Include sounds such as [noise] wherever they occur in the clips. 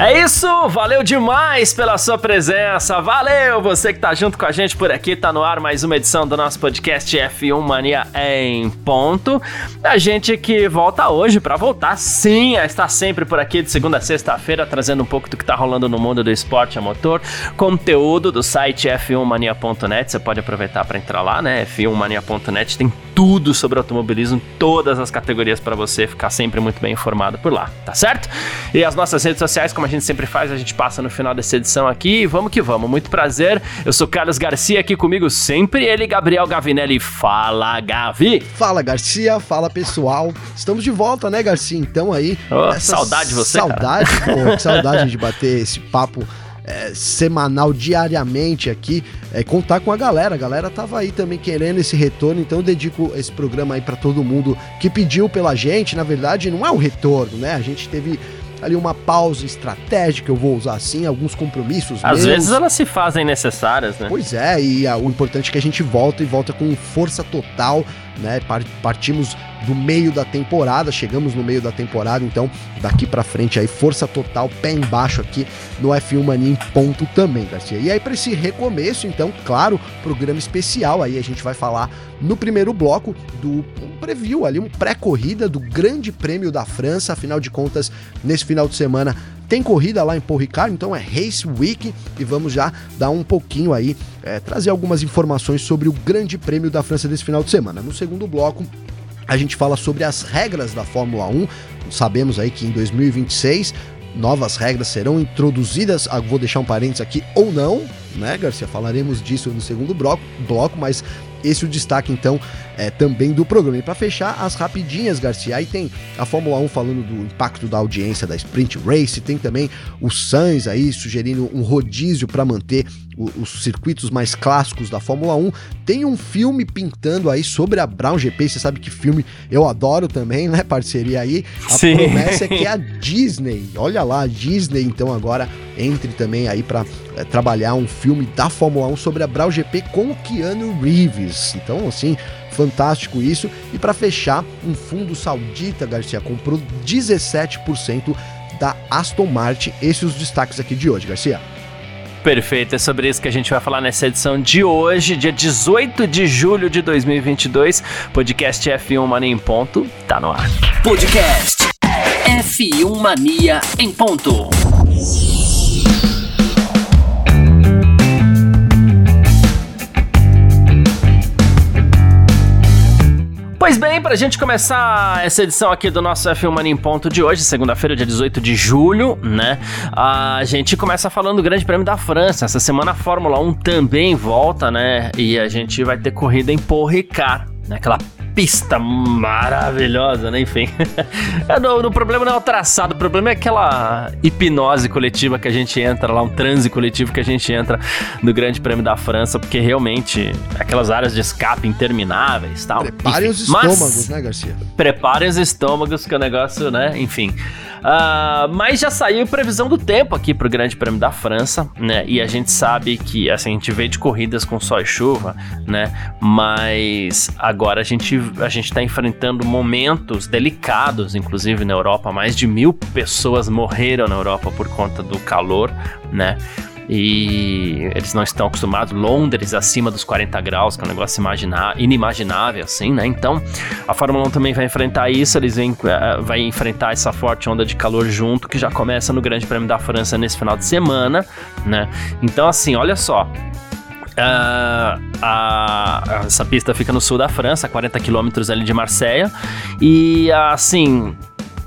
É isso, valeu demais pela sua presença, valeu você que tá junto com a gente por aqui, tá no ar mais uma edição do nosso podcast F1 Mania em ponto. A gente que volta hoje para voltar, sim, a estar sempre por aqui de segunda a sexta-feira, trazendo um pouco do que tá rolando no mundo do esporte a motor, conteúdo do site f1mania.net, você pode aproveitar para entrar lá, né? f1mania.net tem tudo sobre automobilismo, todas as categorias para você ficar sempre muito bem informado por lá, tá certo? E as nossas redes sociais, como a gente sempre faz, a gente passa no final dessa edição aqui e vamos que vamos. Muito prazer. Eu sou Carlos Garcia, aqui comigo sempre ele, Gabriel Gavinelli. Fala, Gavi! Fala, Garcia. Fala, pessoal. Estamos de volta, né, Garcia? Então aí. Oh, saudade de você. Saudade, [laughs] pô, que saudade de bater esse papo é, semanal, diariamente aqui, é, contar com a galera. A galera tava aí também querendo esse retorno, então eu dedico esse programa aí para todo mundo que pediu pela gente. Na verdade, não é um retorno, né? A gente teve ali uma pausa estratégica, eu vou usar assim, alguns compromissos. Às meus. vezes elas se fazem necessárias, né? Pois é, e a, o importante é que a gente volta e volta com força total, né? Partimos do meio da temporada, chegamos no meio da temporada, então daqui para frente aí força total, pé embaixo aqui no F1 Mania em ponto também, Garcia. E aí para esse recomeço, então, claro, programa especial aí a gente vai falar no primeiro bloco do um preview ali, um pré-corrida do Grande Prêmio da França, afinal de contas, nesse final de semana tem corrida lá em Paul Ricard, então é Race Week e vamos já dar um pouquinho aí, é, trazer algumas informações sobre o Grande Prêmio da França desse final de semana. No segundo bloco, a gente fala sobre as regras da Fórmula 1. Sabemos aí que em 2026 novas regras serão introduzidas. Ah, vou deixar um parênteses aqui ou não, né, Garcia? Falaremos disso no segundo bloco, bloco mas esse é o destaque, então, é, também do programa. E para fechar, as rapidinhas, Garcia. Aí tem a Fórmula 1 falando do impacto da audiência da Sprint Race, tem também o Sainz aí sugerindo um rodízio para manter os circuitos mais clássicos da Fórmula 1. Tem um filme pintando aí sobre a Brown GP, você sabe que filme eu adoro também, né? Parceria aí. A Sim. promessa é que é a Disney, olha lá, a Disney então agora entre também aí para é, trabalhar um filme da Fórmula 1 sobre a Brown GP com o Keanu Reeves. Então, assim, fantástico isso. E para fechar, um fundo saudita, Garcia, comprou 17% da Aston Martin. Esses os destaques aqui de hoje, Garcia. Perfeito, é sobre isso que a gente vai falar nessa edição de hoje, dia 18 de julho de 2022. Podcast F1 Mania em ponto, tá no ar. Podcast F1 Mania em ponto. Pois bem, pra gente começar essa edição aqui do nosso F1 Mania em Ponto de hoje, segunda-feira, dia 18 de julho, né? A gente começa falando do Grande Prêmio da França. Essa semana a Fórmula 1 também volta, né? E a gente vai ter corrida em Paul né? Aquela pista maravilhosa, né? Enfim. [laughs] no, no, problema não é o traçado, o problema é aquela hipnose coletiva que a gente entra lá, um transe coletivo que a gente entra no Grande Prêmio da França, porque realmente aquelas áreas de escape intermináveis tal. Preparem Enfim, os estômagos, né, Garcia? Preparem os estômagos, que o negócio, né? Enfim. Uh, mas já saiu previsão do tempo aqui pro Grande Prêmio da França, né? E a gente sabe que, assim, a gente veio de corridas com sol e chuva, né? Mas agora a gente, a gente tá enfrentando momentos delicados, inclusive na Europa. Mais de mil pessoas morreram na Europa por conta do calor, né? E eles não estão acostumados. Londres acima dos 40 graus, que é um negócio inimaginável, assim, né? Então, a Fórmula 1 também vai enfrentar isso, eles vêm, uh, vai enfrentar essa forte onda de calor junto, que já começa no Grande Prêmio da França nesse final de semana, né? Então, assim, olha só. Uh, a, essa pista fica no sul da França, 40 quilômetros ali de Marseille. E assim,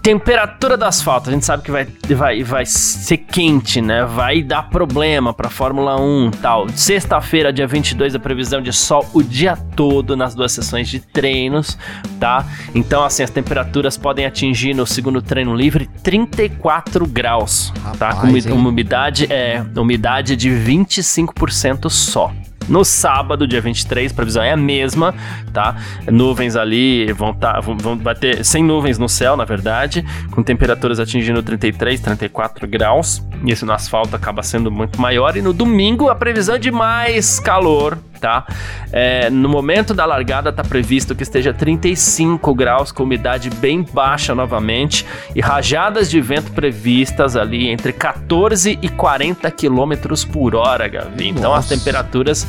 Temperatura do asfalto, a gente sabe que vai, vai, vai ser quente, né? Vai dar problema para Fórmula 1 tal. Sexta-feira, dia 22, a previsão de sol o dia todo nas duas sessões de treinos, tá? Então, assim, as temperaturas podem atingir no segundo treino livre 34 graus? Rapaz, tá? Com uma umidade, é, umidade de 25% só No sábado, dia 23, a previsão é a mesma, tá? Nuvens ali vão. Tá, vão, vão, vai ter sem nuvens no céu, na verdade, com temperaturas atingindo 33, 34 graus. E isso no asfalto acaba sendo muito maior. E no domingo, a previsão é de mais calor, tá? É, no momento da largada está previsto que esteja 35 graus, com umidade bem baixa novamente e rajadas de vento previstas ali entre 14 e 40 quilômetros por hora, Gavi. Então as temperaturas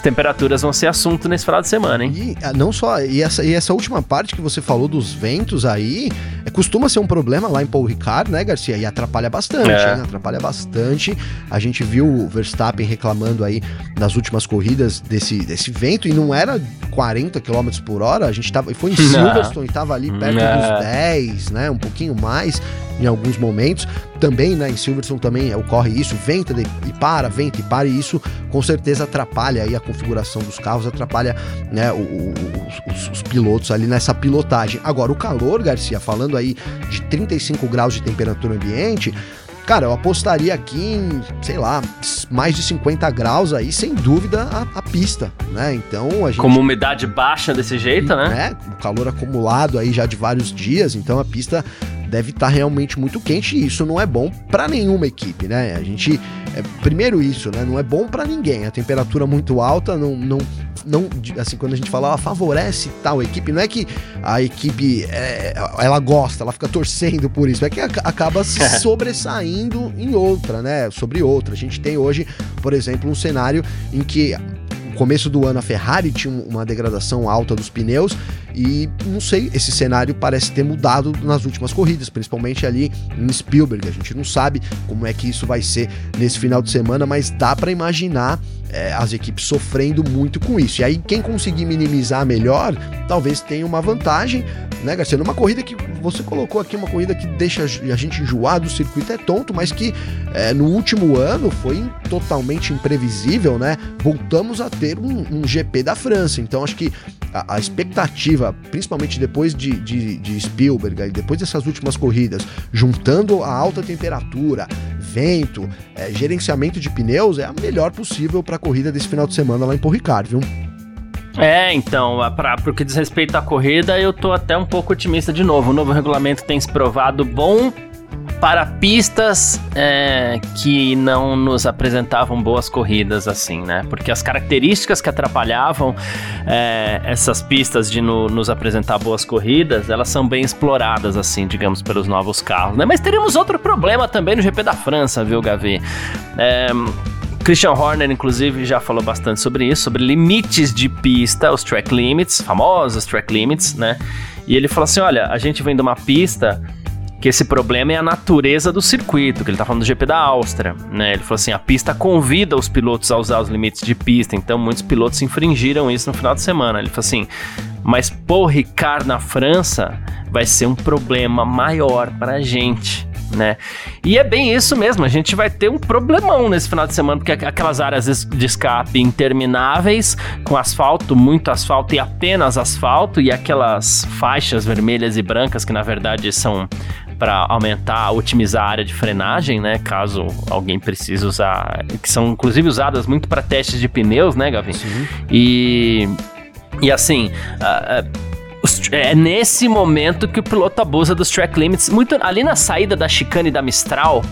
as temperaturas vão ser assunto nesse final de semana, hein? E ah, não só, e essa, e essa última parte que você falou dos ventos aí, é, costuma ser um problema lá em Paul Ricard, né, Garcia? E atrapalha bastante, é. hein? Atrapalha bastante. A gente viu o Verstappen reclamando aí nas últimas corridas desse, desse vento e não era 40 km por hora, a gente tava, foi em Silverstone e tava ali perto não. dos 10, né? Um pouquinho mais em alguns momentos. Também, né, em Silverstone também ocorre isso, venta e para, venta e para, e isso com certeza atrapalha aí a configuração dos carros, atrapalha né, o, o, os, os, pilotos ali nessa pilotagem. Agora, o calor, Garcia, falando aí de 35 graus de temperatura ambiente, Cara, eu apostaria aqui em, sei lá, mais de 50 graus aí, sem dúvida, a, a pista, né? Então a gente. Como umidade baixa desse jeito, né? né? O calor acumulado aí já de vários dias, então a pista deve estar tá realmente muito quente e isso não é bom para nenhuma equipe, né? A gente é, primeiro isso, né? Não é bom para ninguém. A temperatura muito alta não, não, não, assim, quando a gente fala, ela favorece tal equipe, não é que a equipe é, ela gosta, ela fica torcendo por isso, é que acaba se [laughs] sobressaindo em outra, né? Sobre outra. A gente tem hoje, por exemplo, um cenário em que começo do ano a Ferrari tinha uma degradação alta dos pneus e não sei, esse cenário parece ter mudado nas últimas corridas, principalmente ali em Spielberg. A gente não sabe como é que isso vai ser nesse final de semana, mas dá para imaginar é, as equipes sofrendo muito com isso. E aí, quem conseguir minimizar melhor, talvez tenha uma vantagem, né, Garcia? Numa corrida que você colocou aqui, uma corrida que deixa a gente enjoado, o circuito é tonto, mas que é, no último ano foi totalmente imprevisível, né? Voltamos a ter um, um GP da França. Então, acho que a, a expectativa, principalmente depois de, de, de Spielberg, depois dessas últimas corridas, juntando a alta temperatura, vento, é, gerenciamento de pneus, é a melhor possível para a corrida desse final de semana lá em Paul Ricard, viu? É, então, para o que diz respeito à corrida, eu tô até um pouco otimista de novo. O novo regulamento tem se provado bom para pistas é, que não nos apresentavam boas corridas assim, né? Porque as características que atrapalhavam é, essas pistas de no, nos apresentar boas corridas, elas são bem exploradas assim, digamos, pelos novos carros, né? Mas teremos outro problema também no GP da França, viu, Gavi? É, Christian Horner, inclusive, já falou bastante sobre isso, sobre limites de pista, os track limits, famosos track limits, né? E ele falou assim: olha, a gente vem de uma pista que esse problema é a natureza do circuito, que ele tá falando do GP da Áustria, né? Ele falou assim, a pista convida os pilotos a usar os limites de pista, então muitos pilotos infringiram isso no final de semana. Ele falou assim, mas Paul Ricard na França vai ser um problema maior pra gente. Né? E é bem isso mesmo, a gente vai ter um problemão nesse final de semana, porque aquelas áreas de escape intermináveis, com asfalto, muito asfalto e apenas asfalto, e aquelas faixas vermelhas e brancas que na verdade são para aumentar, otimizar a área de frenagem, né? Caso alguém precise usar, que são inclusive usadas muito para testes de pneus, né, Gavin? Sim. E e assim, uh, uh, é nesse momento que o piloto abusa dos track limits. Muito ali na saída da chicane da Mistral?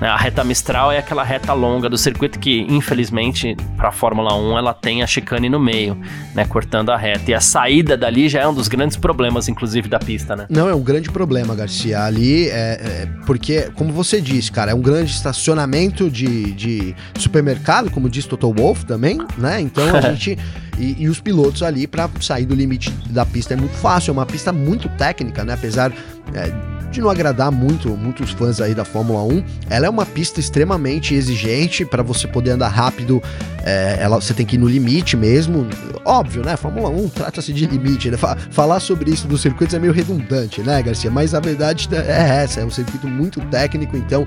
A reta Mistral é aquela reta longa do circuito que, infelizmente, para a Fórmula 1 ela tem a chicane no meio, né? Cortando a reta. E a saída dali já é um dos grandes problemas, inclusive, da pista, né? Não, é um grande problema, Garcia. Ali é, é porque, como você disse, cara, é um grande estacionamento de, de supermercado, como diz Toto Wolff também, né? Então a [laughs] gente. E, e, os pilotos ali para sair do limite da pista é muito fácil, é uma pista muito técnica, né? Apesar é, de não agradar muito muitos fãs aí da Fórmula 1, ela é uma pista extremamente exigente para você poder andar rápido. É, ela, você tem que ir no limite mesmo. Óbvio, né? Fórmula 1 trata-se de limite. Né? Falar sobre isso dos circuitos é meio redundante, né, Garcia? Mas a verdade [laughs] é essa: é um circuito muito técnico, então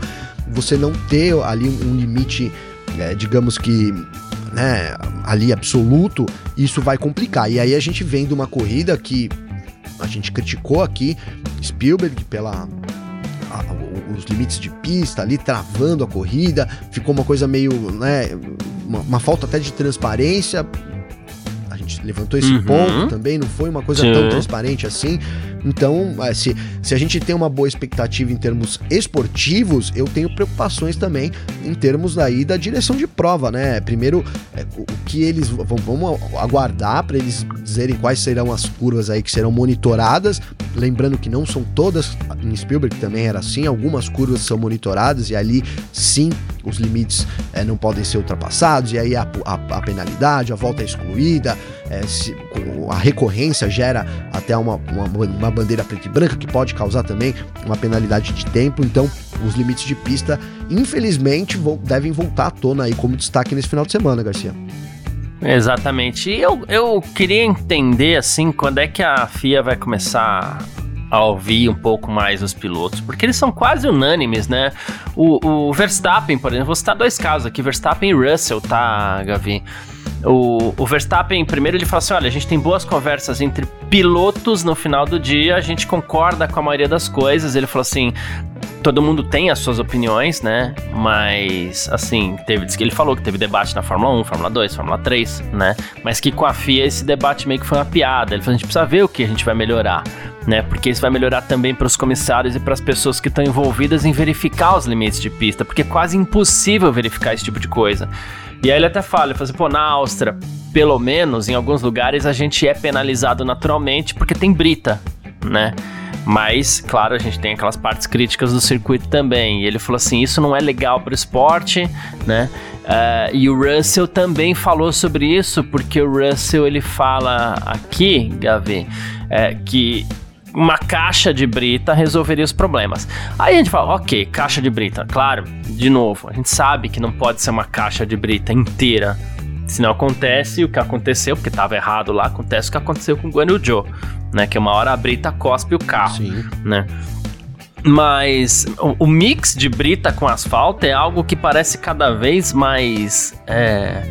você não ter ali um limite, é, digamos que né, ali absoluto, isso vai complicar. E aí a gente vem de uma corrida que a gente criticou aqui Spielberg pela os limites de pista ali travando a corrida, ficou uma coisa meio, né, uma, uma falta até de transparência gente levantou esse uhum. ponto também, não foi uma coisa Sim. tão transparente assim. Então, é, se, se a gente tem uma boa expectativa em termos esportivos, eu tenho preocupações também em termos daí da direção de prova, né? Primeiro, é, o que eles vão, vamos aguardar para eles dizerem quais serão as curvas aí que serão monitoradas. Lembrando que não são todas, em Spielberg também era assim, algumas curvas são monitoradas e ali sim os limites é, não podem ser ultrapassados, e aí a, a, a penalidade, a volta é excluída, é, se, a recorrência gera até uma, uma, uma bandeira preta e branca que pode causar também uma penalidade de tempo. Então, os limites de pista, infelizmente, devem voltar à tona aí como destaque nesse final de semana, Garcia. Exatamente. E eu, eu queria entender, assim, quando é que a FIA vai começar a ouvir um pouco mais os pilotos, porque eles são quase unânimes, né? O, o Verstappen, por exemplo, vou citar dois casos aqui, Verstappen e Russell, tá, Gavi? O, o Verstappen, primeiro, ele falou assim: olha, a gente tem boas conversas entre pilotos no final do dia, a gente concorda com a maioria das coisas. Ele falou assim: todo mundo tem as suas opiniões, né? Mas, assim, teve, ele falou que teve debate na Fórmula 1, Fórmula 2, Fórmula 3, né? Mas que com a FIA esse debate meio que foi uma piada. Ele falou: a gente precisa ver o que a gente vai melhorar, né? Porque isso vai melhorar também para os comissários e para as pessoas que estão envolvidas em verificar os limites de pista, porque é quase impossível verificar esse tipo de coisa. E aí ele até fala, ele fala assim, pô, na Áustria, pelo menos em alguns lugares a gente é penalizado naturalmente porque tem brita, né? Mas, claro, a gente tem aquelas partes críticas do circuito também. E ele falou assim: isso não é legal para o esporte, né? Uh, e o Russell também falou sobre isso, porque o Russell ele fala aqui, Gavi, é, que uma caixa de brita resolveria os problemas. Aí a gente fala, ok, caixa de brita, claro, de novo, a gente sabe que não pode ser uma caixa de brita inteira. Se não acontece o que aconteceu, porque estava errado lá, acontece o que aconteceu com o Guan Yu Zhou, né? Que uma hora a brita cospe o carro, Sim. né? Mas o, o, mix de brita com asfalto é algo que parece cada vez mais é,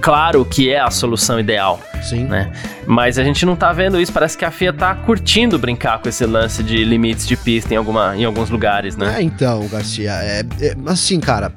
claro que é a solução ideal. Sim. Né? Mas a gente não tá vendo isso. Parece que a FIA tá curtindo brincar com esse lance de limites de pista em, alguma, em alguns lugares, né? É, então, Garcia. É, é, assim, cara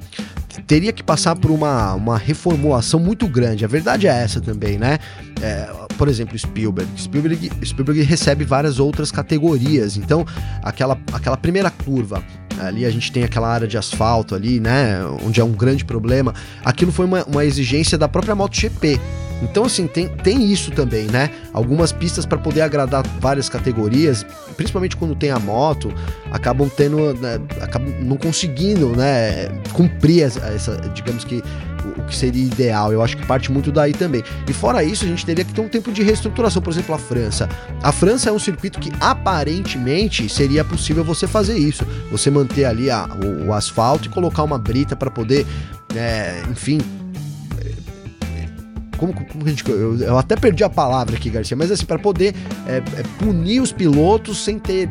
teria que passar por uma, uma reformulação muito grande. A verdade é essa também, né? É, por exemplo, Spielberg. Spielberg. Spielberg recebe várias outras categorias. Então, aquela, aquela primeira curva ali a gente tem aquela área de asfalto ali, né, onde é um grande problema. Aquilo foi uma, uma exigência da própria MotoGP. Então, assim, tem, tem isso também, né? Algumas pistas para poder agradar várias categorias, principalmente quando tem a moto, acabam tendo, né, acabam não conseguindo, né, cumprir essa, essa digamos que o que seria ideal. Eu acho que parte muito daí também. E fora isso, a gente teria que ter um tempo de reestruturação. Por exemplo, a França. A França é um circuito que aparentemente seria possível você fazer isso. Você manter ali a, o, o asfalto e colocar uma brita para poder, é, enfim, como, como a gente. Eu, eu, até perdi a palavra aqui, Garcia, mas assim, para poder é, punir os pilotos sem ter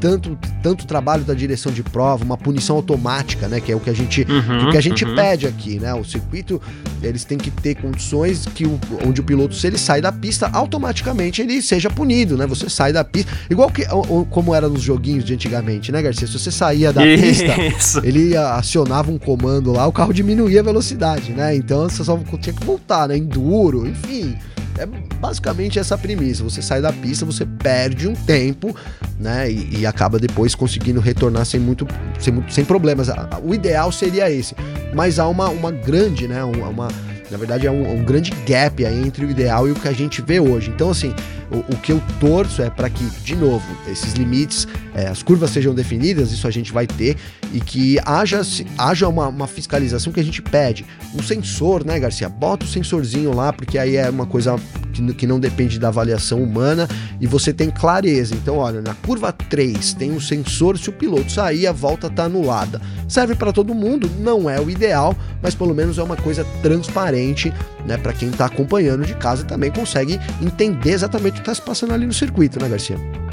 tanto, tanto trabalho da direção de prova, uma punição automática, né? Que é o que a gente, uhum, que a gente uhum. pede aqui, né? O circuito, eles têm que ter condições que o, onde o piloto, se ele sai da pista, automaticamente ele seja punido, né? Você sai da pista, igual que como era nos joguinhos de antigamente, né, Garcia? Se você saía da Isso. pista, ele acionava um comando lá, o carro diminuía a velocidade, né? Então você só tinha que voltar, né? Enduro, enfim. É basicamente essa premissa. Você sai da pista, você perde um tempo, né? E, e acaba depois conseguindo retornar sem muito, sem, sem problemas. O ideal seria esse. Mas há uma, uma grande, né? Uma, na verdade, é um, um grande gap entre o ideal e o que a gente vê hoje. Então, assim, o, o que eu torço é para que, de novo, esses limites, é, as curvas sejam definidas, isso a gente vai ter, e que haja, haja uma, uma, fiscalização que a gente pede. Um sensor, né, Garcia? Bota o sensorzinho lá, porque aí é uma coisa que, que não depende da avaliação humana e você tem clareza. Então, olha, na curva 3 tem um sensor, se o piloto sair, a volta está anulada. Serve para todo mundo, não é o ideal, mas pelo menos é uma coisa transparente, né, para quem está acompanhando de casa também consegue entender exatamente o que está se passando ali no circuito, né, Garcia?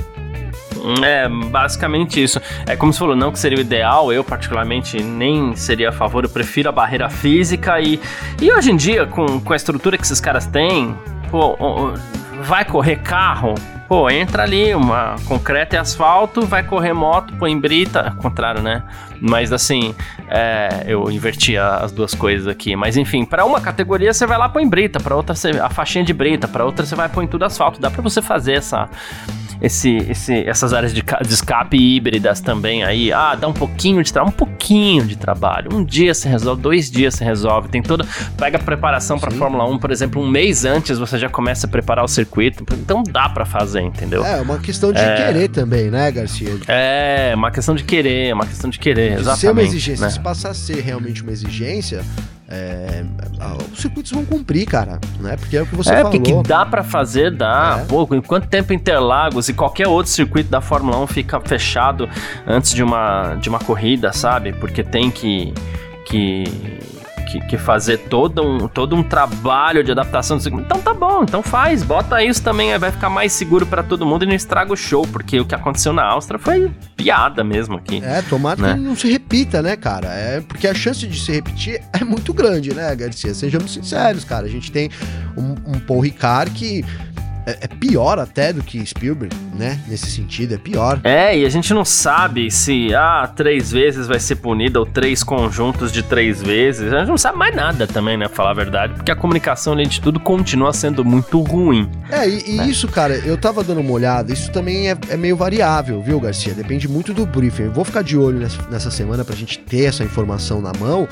É, basicamente isso. É como você falou, não que seria o ideal, eu particularmente nem seria a favor, eu prefiro a barreira física e, e hoje em dia, com, com a estrutura que esses caras têm, pô, vai correr carro, pô, entra ali, uma concreto e asfalto, vai correr moto, põe brita, contrário, né? Mas assim, é, eu inverti as duas coisas aqui. Mas enfim, para uma categoria você vai lá põe brita, para outra você, a faixinha de brita, para outra você vai põe tudo asfalto. Dá para você fazer essa esse, esse, essas áreas de, de escape híbridas também aí. Ah, dá um pouquinho de trabalho, um pouquinho de trabalho. Um dia se resolve, dois dias se resolve. Tem toda. Pega a preparação para Fórmula 1, por exemplo, um mês antes você já começa a preparar o circuito. Então dá para fazer, entendeu? É, uma questão de é... querer também, né, Garcia? É, uma questão de querer, uma questão de querer, de exatamente. Ser uma exigência. Né? Se passar a ser realmente uma exigência, é, os circuitos vão cumprir, cara, né? Porque é o que você é, falou. É, que dá para fazer, dá. É. Pô, em quanto tempo Interlagos e qualquer outro circuito da Fórmula 1 fica fechado antes de uma, de uma corrida, sabe? Porque tem que, que que, que, fazer todo um, todo um trabalho de adaptação. Então tá bom, então faz, bota isso também, vai ficar mais seguro para todo mundo e não estraga o show, porque o que aconteceu na Áustria foi piada mesmo aqui. É, tomara né? que não se repita, né, cara? É porque a chance de se repetir é muito grande, né, Garcia? Sejamos sinceros, cara. A gente tem um, um Paul Ricard que é, é, pior até do que Spielberg, né? Nesse sentido, é pior. É, e a gente não sabe se, ah, três vezes vai ser punida ou três conjuntos de três vezes. A gente não sabe mais nada também, né? Falar a verdade, porque a comunicação, além de tudo, continua sendo muito ruim. É, e, e né? isso, cara, eu tava dando uma olhada, isso também é, é, meio variável, viu, Garcia? Depende muito do briefing. Eu vou ficar de olho nessa, nessa semana pra gente ter essa informação na mão,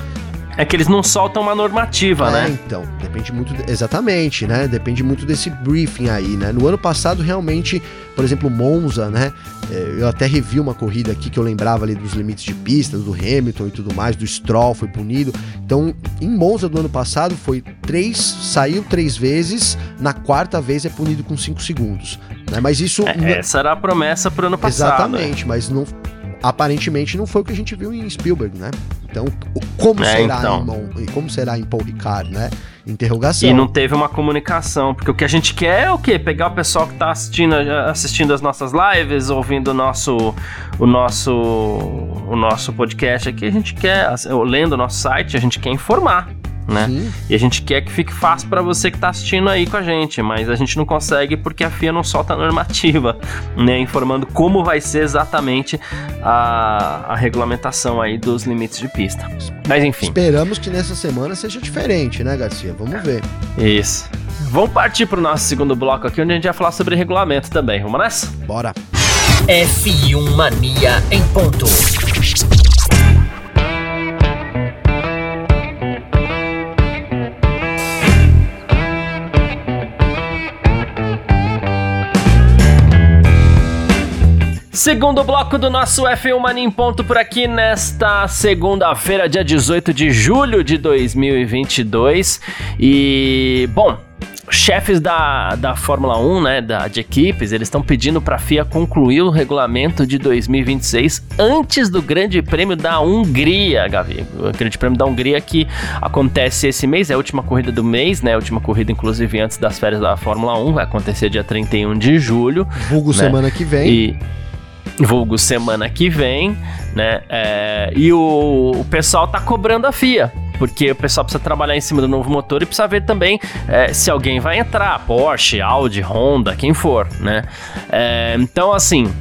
é que eles não soltam uma normativa, é, né? Então, depende muito. De, exatamente, né? Depende muito desse briefing aí, né? No ano passado, realmente, por exemplo, Monza, né? É, eu até revi uma corrida aqui que eu lembrava ali dos limites de pista, do Hamilton e tudo mais, do Stroll foi punido. Então, em Monza do ano passado, foi três, saiu três vezes, na quarta vez é punido com cinco segundos. Né? Mas isso. É, essa era a promessa pro ano passado. Exatamente, mas não aparentemente não foi o que a gente viu em Spielberg, né? Então, como é, será então. em Mon, como será em Paul Ricard, né? Interrogação. E não teve uma comunicação, porque o que a gente quer é o quê? Pegar o pessoal que está assistindo, assistindo as nossas lives, ouvindo o nosso, o nosso, o nosso podcast aqui, a gente quer, lendo o nosso site, a gente quer informar né? Sim. E a gente quer que fique fácil para você que está assistindo aí com a gente, mas a gente não consegue porque a FIA não solta a normativa, [laughs] né? Informando como vai ser exatamente a, a regulamentação aí dos limites de pista. Mas enfim. Esperamos que nessa semana seja diferente, né, Garcia? Vamos ver. Isso. Vamos partir para o nosso segundo bloco aqui, onde a gente vai falar sobre regulamento também. Vamos nessa? Bora. F1 Mania em ponto. Segundo bloco do nosso F1 Mania em ponto por aqui nesta segunda-feira, dia 18 de julho de 2022. E, bom, chefes da, da Fórmula 1, né, da, de equipes, eles estão pedindo para a FIA concluir o regulamento de 2026 antes do Grande Prêmio da Hungria, Gavi. O Grande Prêmio da Hungria que acontece esse mês, é a última corrida do mês, né, a última corrida inclusive antes das férias da Fórmula 1, vai acontecer dia 31 de julho. Vulgo né, semana que vem. E vulgo semana que vem, né? É, e o, o pessoal tá cobrando a FIA porque o pessoal precisa trabalhar em cima do novo motor e precisa ver também é, se alguém vai entrar, Porsche, Audi, Honda, quem for, né? É, então, assim,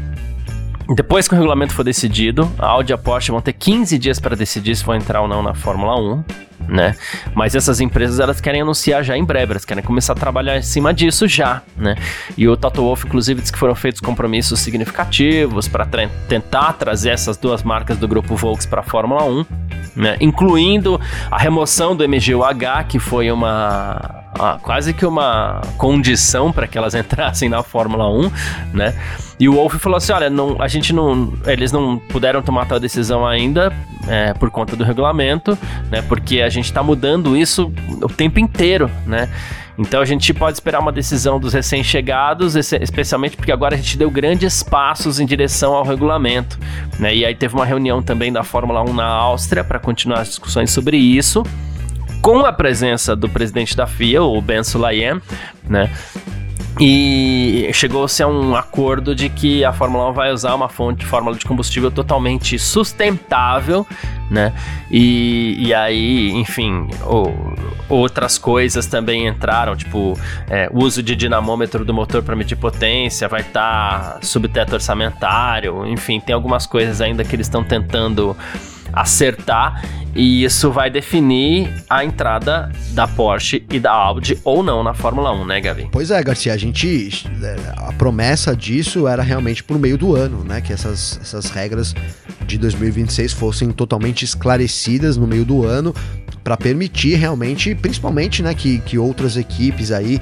depois que o regulamento for decidido, a Audi e a Porsche vão ter 15 dias para decidir se vão entrar ou não na Fórmula 1 né? Mas essas empresas elas querem anunciar já em breve, elas querem começar a trabalhar em cima disso já, né? E o Toto Wolff inclusive disse que foram feitos compromissos significativos para tentar trazer essas duas marcas do grupo Volks para a Fórmula 1, né? Incluindo a remoção do MGUH, que foi uma ah, quase que uma condição para que elas [laughs] entrassem na Fórmula 1, né? E o Wolff falou assim: olha, não, a gente não. Eles não puderam tomar tal decisão ainda é, por conta do regulamento, né? Porque a gente está mudando isso o tempo inteiro, né? Então a gente pode esperar uma decisão dos recém-chegados, especialmente porque agora a gente deu grandes passos em direção ao regulamento. Né? E aí teve uma reunião também da Fórmula 1 na Áustria para continuar as discussões sobre isso com a presença do presidente da FIA, o Ben Sulayem, né? E chegou-se a um acordo de que a Fórmula 1 vai usar uma fonte de fórmula de combustível totalmente sustentável, né? E, e aí, enfim, o, outras coisas também entraram, tipo é, uso de dinamômetro do motor para medir potência, vai estar tá sob teto orçamentário, enfim, tem algumas coisas ainda que eles estão tentando acertar e isso vai definir a entrada da Porsche e da Audi ou não na Fórmula 1, né, Gavi? Pois é, Garcia, a gente. É, a promessa disso era realmente por meio do ano, né? Que essas, essas regras de 2026 fossem totalmente esclarecidas no meio do ano para permitir realmente, principalmente, né, que, que outras equipes aí,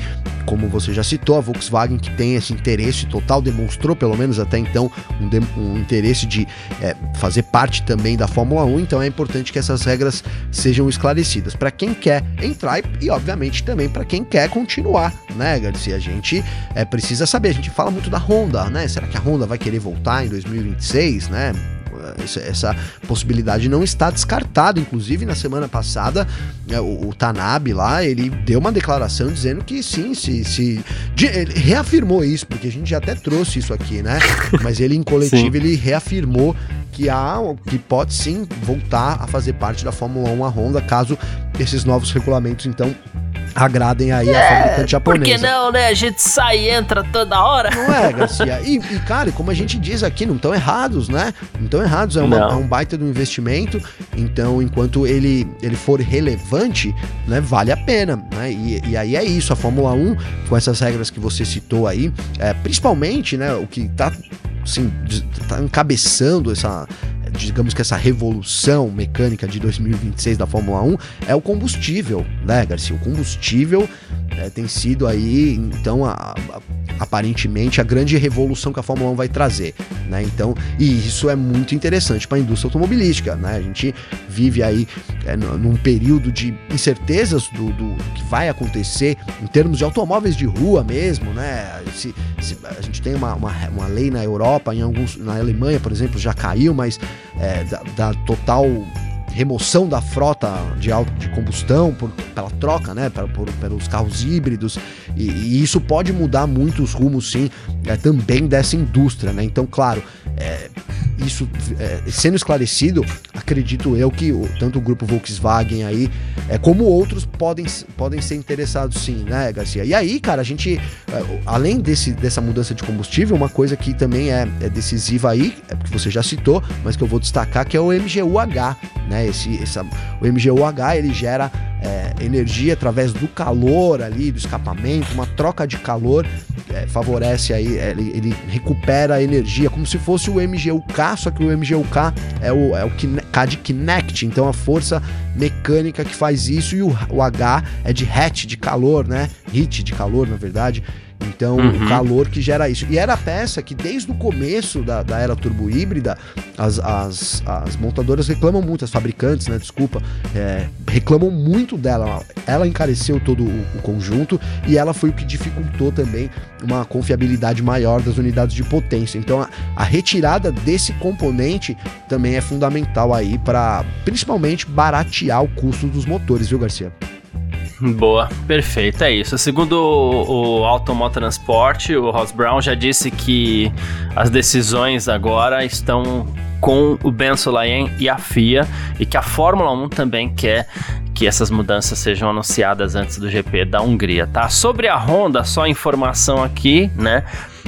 como você já citou, a Volkswagen que tem esse interesse total, demonstrou pelo menos até então um, de, um interesse de é, fazer parte também da Fórmula 1, então é importante que essas regras sejam esclarecidas para quem quer entrar e, e obviamente também para quem quer continuar, né, Garcia? A gente é, precisa saber, a gente fala muito da Honda, né? Será que a Honda vai querer voltar em 2026, né? Essa possibilidade não está descartada. Inclusive, na semana passada, é, o, o Tanabe lá, ele deu uma declaração dizendo que sim, se, se de, ele reafirmou isso, porque a gente já até trouxe isso aqui, né? Mas ele em coletivo ele reafirmou que há que pode sim voltar a fazer parte da Fórmula 1 a Honda caso esses novos regulamentos então agradem aí é, a fabricante japonesa. Por que não, né? A gente sai e entra toda hora. Não é, Garcia? E, e cara, como a gente diz aqui, não estão errados, né? Não estão errados, é, uma, é, um baita do investimento, então enquanto ele, ele for relevante, né, vale a pena, né? E, e aí é isso, a Fórmula 1, com essas regras que você citou aí, é, principalmente, né, o que tá assim, tá encabeçando essa, digamos que essa revolução mecânica de 2026 da Fórmula 1 é o combustível, né, Garcia? O combustível é, tem sido aí, então, a, a, aparentemente, a grande revolução que a Fórmula 1 vai trazer, né? Então, e isso é muito interessante para a indústria automobilística, né? A gente vive aí é, num período de incertezas do, do, que vai acontecer em termos de automóveis de rua mesmo, né? Se, se a gente tem uma, uma, uma, lei na Europa, em alguns, na Alemanha, por exemplo, já caiu, mas é, da, da total remoção da frota de, auto, de combustão por, pela troca, né, por, por, pelos carros híbridos, e, e, isso pode mudar muito os rumos, sim, é, também dessa indústria, né? Então, claro, é, isso é, sendo esclarecido, acredito eu que o, tanto o grupo Volkswagen aí, é, como outros podem, podem ser interessados sim, né, Garcia? E aí, cara, a gente, é, além desse, dessa mudança de combustível, uma coisa que também é, é decisiva aí, é porque você já citou, mas que eu vou destacar, que é o MGUH, né? Esse, essa, o MGUH ele gera é, energia através do calor ali, do escapamento, uma troca de calor é, favorece aí, é, ele, ele, recupera a energia, como se fosse o MGUK, só que o MGUK é o, é o K de Kinect, então a força mecânica que faz isso, e o, o H é de hatch, de calor, né? Heat de calor, na verdade. Então, uhum. o calor que gera isso. E era a peça que, desde o começo da, da era turbo híbrida, as, as, as montadoras reclamam muito, as fabricantes, né? Desculpa, é, reclamam muito dela. Ela encareceu todo o, o, conjunto e ela foi o que dificultou também uma confiabilidade maior das unidades de potência. Então, a, a retirada desse componente também é fundamental aí para, principalmente, baratear o custo dos motores, viu, Garcia? Boa, perfeito, é isso. Segundo o, o Automotransport, o Ross Brown já disse que as decisões agora estão com o Ben Solayen e a FIA e que a Fórmula 1 também quer que essas mudanças sejam anunciadas antes do GP da Hungria, tá? Sobre a Honda, só informação aqui, né?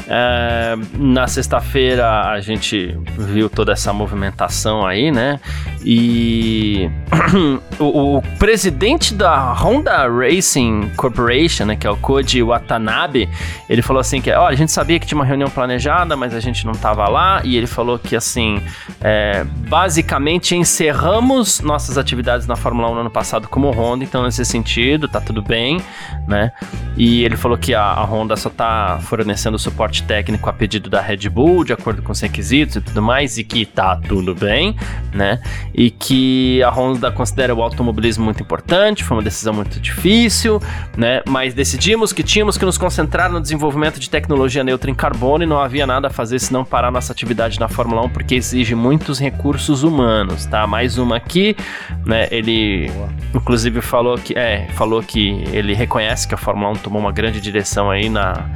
É, na sexta-feira a gente viu toda essa movimentação aí, né? E [clears throat] o, o, presidente da Honda Racing Corporation, né, que é o Koji Watanabe, ele falou assim que, ó, a gente sabia que tinha uma reunião planejada, mas a gente não tava lá, e ele falou que assim, é, basicamente encerramos nossas atividades na Fórmula 1 no ano passado como Honda, então nesse sentido tá tudo bem, né? E ele falou que a, a Honda só tá fornecendo suporte suporte técnico a pedido da Red Bull, de acordo com os requisitos e tudo mais, e que tá tudo bem, né? E que a Honda considera o automobilismo muito importante, foi uma decisão muito difícil, né? Mas decidimos que tínhamos que nos concentrar no desenvolvimento de tecnologia neutra em carbono e não havia nada a fazer senão parar nossa atividade na Fórmula 1 porque exige muitos recursos humanos, tá? Mais uma aqui, né? Ele Boa. inclusive falou que é, falou que ele reconhece que a Fórmula 1 tomou uma grande direção aí na,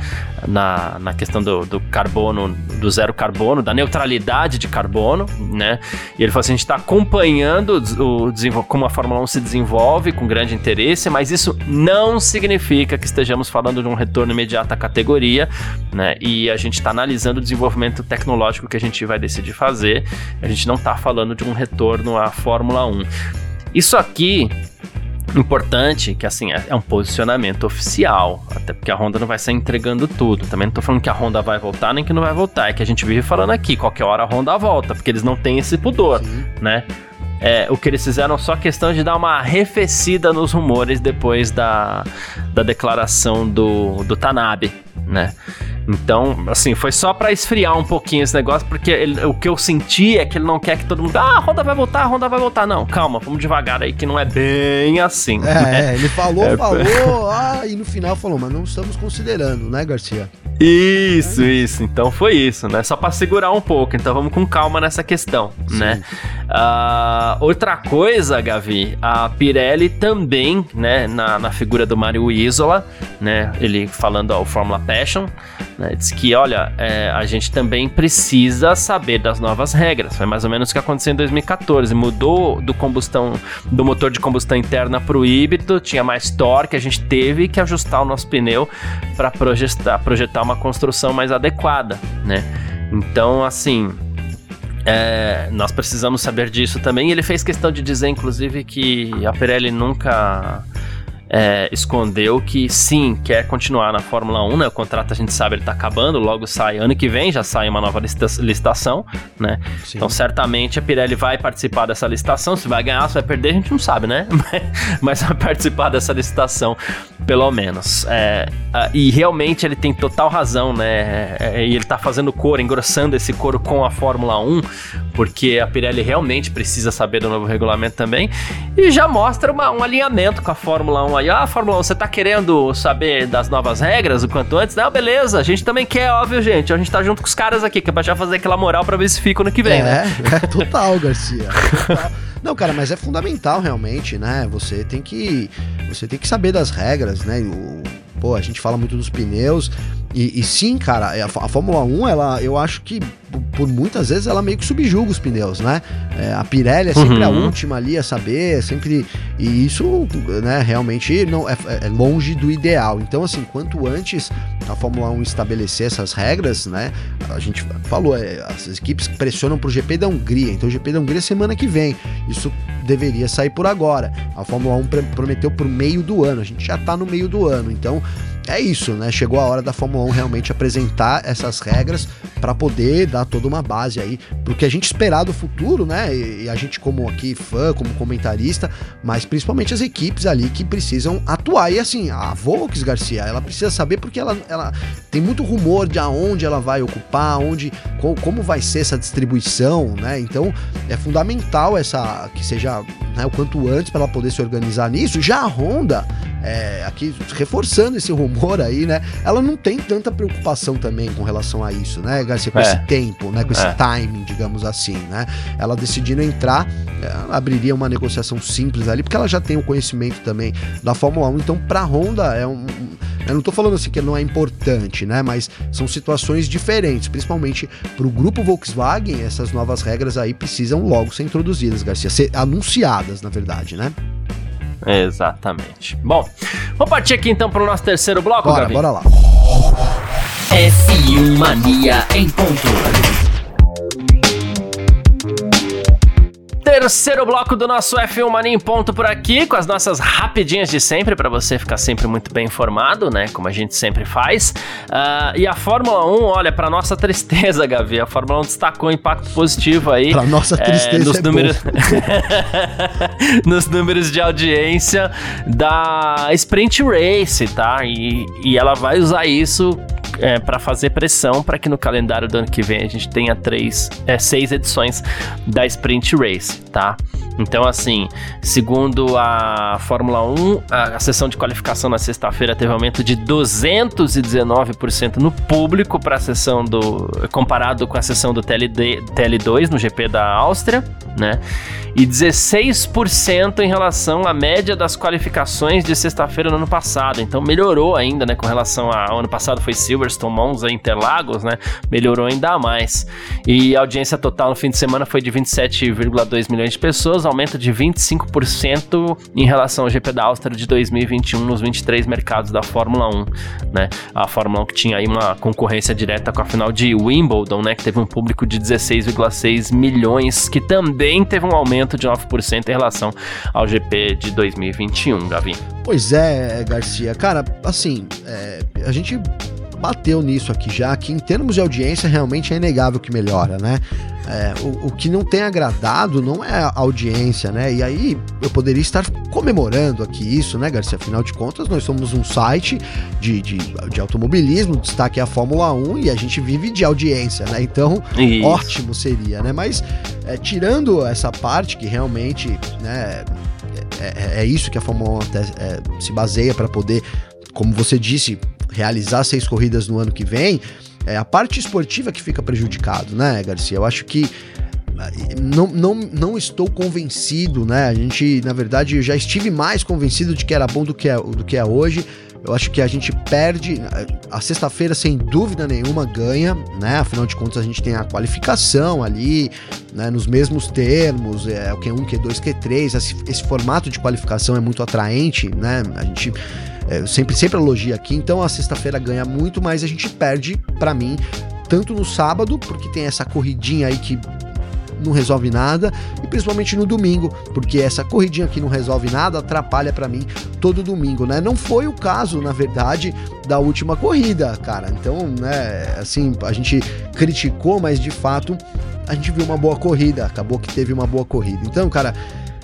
na, na questão do, do carbono, do zero carbono, da neutralidade de carbono, né? E ele falou assim: a gente está acompanhando o, como a Fórmula 1 se desenvolve com grande interesse, mas isso não significa que estejamos falando de um retorno imediato à categoria, né? E a gente está analisando o desenvolvimento tecnológico que a gente vai decidir fazer. A gente não está falando de um retorno à Fórmula 1. Isso aqui importante que assim é, é, um posicionamento oficial, até porque a Honda não vai sair entregando tudo. Também não tô falando que a Honda vai voltar nem que não vai voltar, é que a gente vive falando aqui, qualquer hora a Honda volta, porque eles não têm esse pudor, Sim. né? É, o que eles fizeram só questão de dar uma arrefecida nos rumores depois da, da declaração do, do Tanabe, né? Então, assim, foi só para esfriar um pouquinho esse negócio, porque ele, o que eu senti é que ele não quer que todo mundo. Ah, a Honda vai voltar, a Honda vai voltar. Não, calma, vamos devagar aí, que não é bem assim. É, né? ele falou, é, [laughs] falou, ah, e no final falou, mas não estamos considerando, né, Garcia? Isso, isso. Então foi isso, né? Só para segurar um pouco. Então vamos com calma nessa questão, Sim. né? Uh, outra coisa, Gavi, a Pirelli também, né, na, na figura do Mario Isola, né? Ele falando ao Fórmula Passion, né, diz que, olha, é, a gente também precisa saber das novas regras. Foi mais ou menos o que aconteceu em 2014. Mudou do combustão, do motor de combustão interna para o híbrido, tinha mais torque, a gente teve que ajustar o nosso pneu para projetar, projetar uma construção mais adequada, né? Então, assim, é, nós precisamos saber disso também. Ele fez questão de dizer, inclusive, que a Pirelli nunca é, escondeu que sim, quer continuar na Fórmula 1, né? O contrato a gente sabe ele tá acabando, logo sai ano que vem, já sai uma nova licitação, né? Sim. Então certamente a Pirelli vai participar dessa licitação, se vai ganhar, se vai perder, a gente não sabe, né? [laughs] Mas vai participar dessa licitação, pelo menos. É, e realmente ele tem total razão, né? É, e ele tá fazendo coro, engrossando esse coro com a Fórmula 1, porque a Pirelli realmente precisa saber do novo regulamento também, e já mostra uma, um alinhamento com a Fórmula 1 aí. Ah, Fórmula 1, você tá querendo saber das novas regras o quanto antes? Não, beleza, a gente também quer, óbvio, gente. A gente tá junto com os caras aqui, que é pra já fazer aquela moral pra ver se fica no que vem, é, né? É, total, [laughs] Garcia. Total. Não, cara, mas é fundamental realmente, né? Você tem que você tem que saber das regras, né? O, pô, a gente fala muito dos pneus e, e sim, cara, a, a Fórmula 1, ela, eu acho que por muitas vezes ela meio que subjuga os pneus, né? É, a Pirelli é sempre uhum. a última ali a saber, é sempre. E isso, né, realmente não é, é, longe do ideal. Então, assim, quanto antes a Fórmula 1 estabelecer essas regras, né? A gente falou, é, as equipes pressionam pro GP da Hungria, então o GP da Hungria é semana que vem. Isso deveria sair por agora. A Fórmula 1 prometeu por meio do ano, a gente já tá no meio do ano, então é isso, né? Chegou a hora da Fórmula 1 realmente apresentar essas regras para poder dar toda uma base aí pro que a gente esperar do futuro, né? E, a gente como aqui fã, como comentarista, mas principalmente as equipes ali que precisam atuar. E assim, a Volks Garcia, ela precisa saber porque ela, ela tem muito rumor de aonde ela vai ocupar, onde como vai ser essa distribuição, né? Então é fundamental essa que seja né, o quanto antes para ela poder se organizar nisso. Já a Honda é, aqui reforçando esse rumor aí, né? Ela não tem tanta preocupação também com relação a isso, né, Garcia? Com é. esse tempo, né? Com esse é. timing, digamos assim, né? Ela decidindo entrar, abriria uma negociação simples ali, porque ela já tem o conhecimento também da Fórmula 1. Então, pra Honda é um. Eu não tô falando assim que não é importante, né? Mas são situações diferentes, principalmente pro grupo Volkswagen, essas novas regras aí precisam logo ser introduzidas, Garcia, ser anunciadas, na verdade, né? Exatamente. Bom, vamos partir aqui então para o nosso terceiro bloco, Bora, Gabi? bora lá. F1 Mania em ponto. Terceiro bloco do nosso F1 Mania em ponto por aqui, com as nossas rapidinhas de sempre, para você ficar sempre muito bem informado, né? Como a gente sempre faz. Uh, e a Fórmula 1, olha, para nossa [laughs] tristeza, Gavi, a Fórmula 1 destacou um impacto positivo aí. Para nossa tristeza, é, nos é números, [laughs] nos números de audiência da Sprint Race, tá? E, e ela vai usar isso é, para fazer pressão para que no calendário do ano que vem a gente tenha três, é, seis edições da Sprint Race, tá? Então, assim, segundo a Fórmula 1, a, a sessão de qualificação na sexta-feira teve aumento de 219% no público para a sessão do. comparado com a sessão do TLD, TL2 no GP da Áustria, né? E 16% em relação à média das qualificações de sexta-feira no ano passado. Então melhorou ainda, né? Com relação ao ano passado foi Silverstone, Monza, Interlagos, né? Melhorou ainda mais. E a audiência total no fim de semana foi de 27,2 milhões de pessoas, aumento de 25% em relação ao GP da Áustria de 2021 nos 23 mercados da Fórmula 1, né? A Fórmula 1 que tinha aí uma concorrência direta com a final de Wimbledon, né? Que teve um público de 16,6 milhões, que também teve um aumento de 9% em relação ao GP de 2021, Gavi. Pois é, Garcia. Cara, assim, é, a gente bateu nisso aqui já, que em termos de audiência realmente é inegável que melhora, né? É, o, o, que não tem agradado não é a audiência, né? E aí eu poderia estar comemorando aqui isso, né, Garcia? Afinal de contas, nós somos um site de, de, de automobilismo, destaque é a Fórmula 1 e a gente vive de audiência, né? Então, isso. ótimo seria, né? Mas é, tirando essa parte que realmente, né? É, é, é isso que a Fórmula 1 até, é, se baseia para poder, como você disse, realizar seis corridas no ano que vem, é a parte esportiva que fica prejudicado, né, Garcia? Eu acho que eh, não, não, não estou convencido, né? A gente, na verdade, eu já estive mais convencido de que era bom do que é, do que é hoje. Eu acho que a gente perde. A sexta-feira, sem dúvida nenhuma, ganha, né? Afinal de contas, a gente tem a qualificação ali, né? Nos mesmos termos, é o Q1, Q2, Q3. Esse, esse formato de qualificação é muito atraente, né? A gente é, sempre, sempre elogio aqui, então a sexta-feira ganha muito, mas a gente perde, para mim, tanto no sábado, porque tem essa corridinha aí que não resolve nada, e principalmente no domingo, porque essa corridinha que não resolve nada atrapalha para mim todo domingo, né? Não foi o caso, na verdade, da última corrida, cara. Então, né, assim, a gente criticou, mas de fato a gente viu uma boa corrida, acabou que teve uma boa corrida. Então, cara,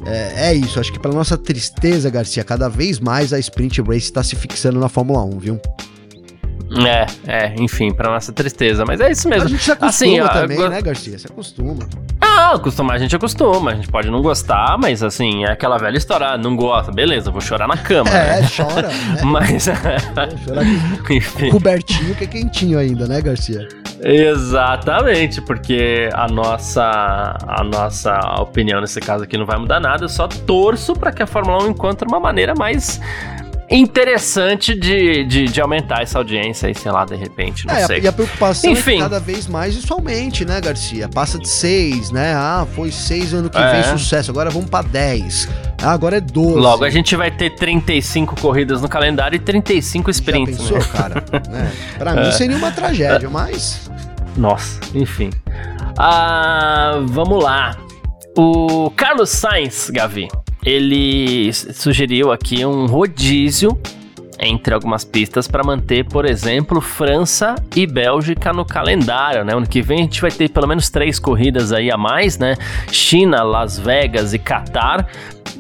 é, é isso, acho que para nossa tristeza, Garcia, cada vez mais a Sprint Race está se fixando na Fórmula 1, viu? É, é, enfim, para nossa tristeza, mas é isso mesmo. A gente se acostuma assim, também, né, Garcia? Se acostuma. Ah, acostumar a gente acostuma, a gente pode não gostar, mas assim, é aquela velha história, ah, não gosta, beleza, vou chorar na cama. É, né? chora. [laughs] Né? Mas. chorar [laughs] Enfim. cobertinho que é quentinho ainda, né, Garcia? Exatamente, porque a nossa, a nossa opinião nesse caso aqui não vai mudar nada. Eu só torço para que a Fórmula 1 encontre uma maneira mais interessante de, de, de, aumentar essa audiência aí, sei lá, de repente, não é, sei. E a preocupação Enfim. é que cada vez mais isso aumente, né, Garcia? Passa de seis, né? Ah, foi seis ano que é. vem, sucesso, agora vamos para 10. Ah, agora é 12. Logo a gente vai ter 35 corridas no calendário e 35 sprints, Já pensou, né? cara? né? [laughs] Pra mim é. seria uma tragédia, mas... Nossa, enfim. Ah, vamos lá. O Carlos Sainz, Gavi, ele sugeriu aqui um rodízio entre algumas pistas para manter, por exemplo, França e Bélgica no calendário, né? Ano que vem a gente vai ter pelo menos três corridas aí a mais, né? China, Las Vegas e Catar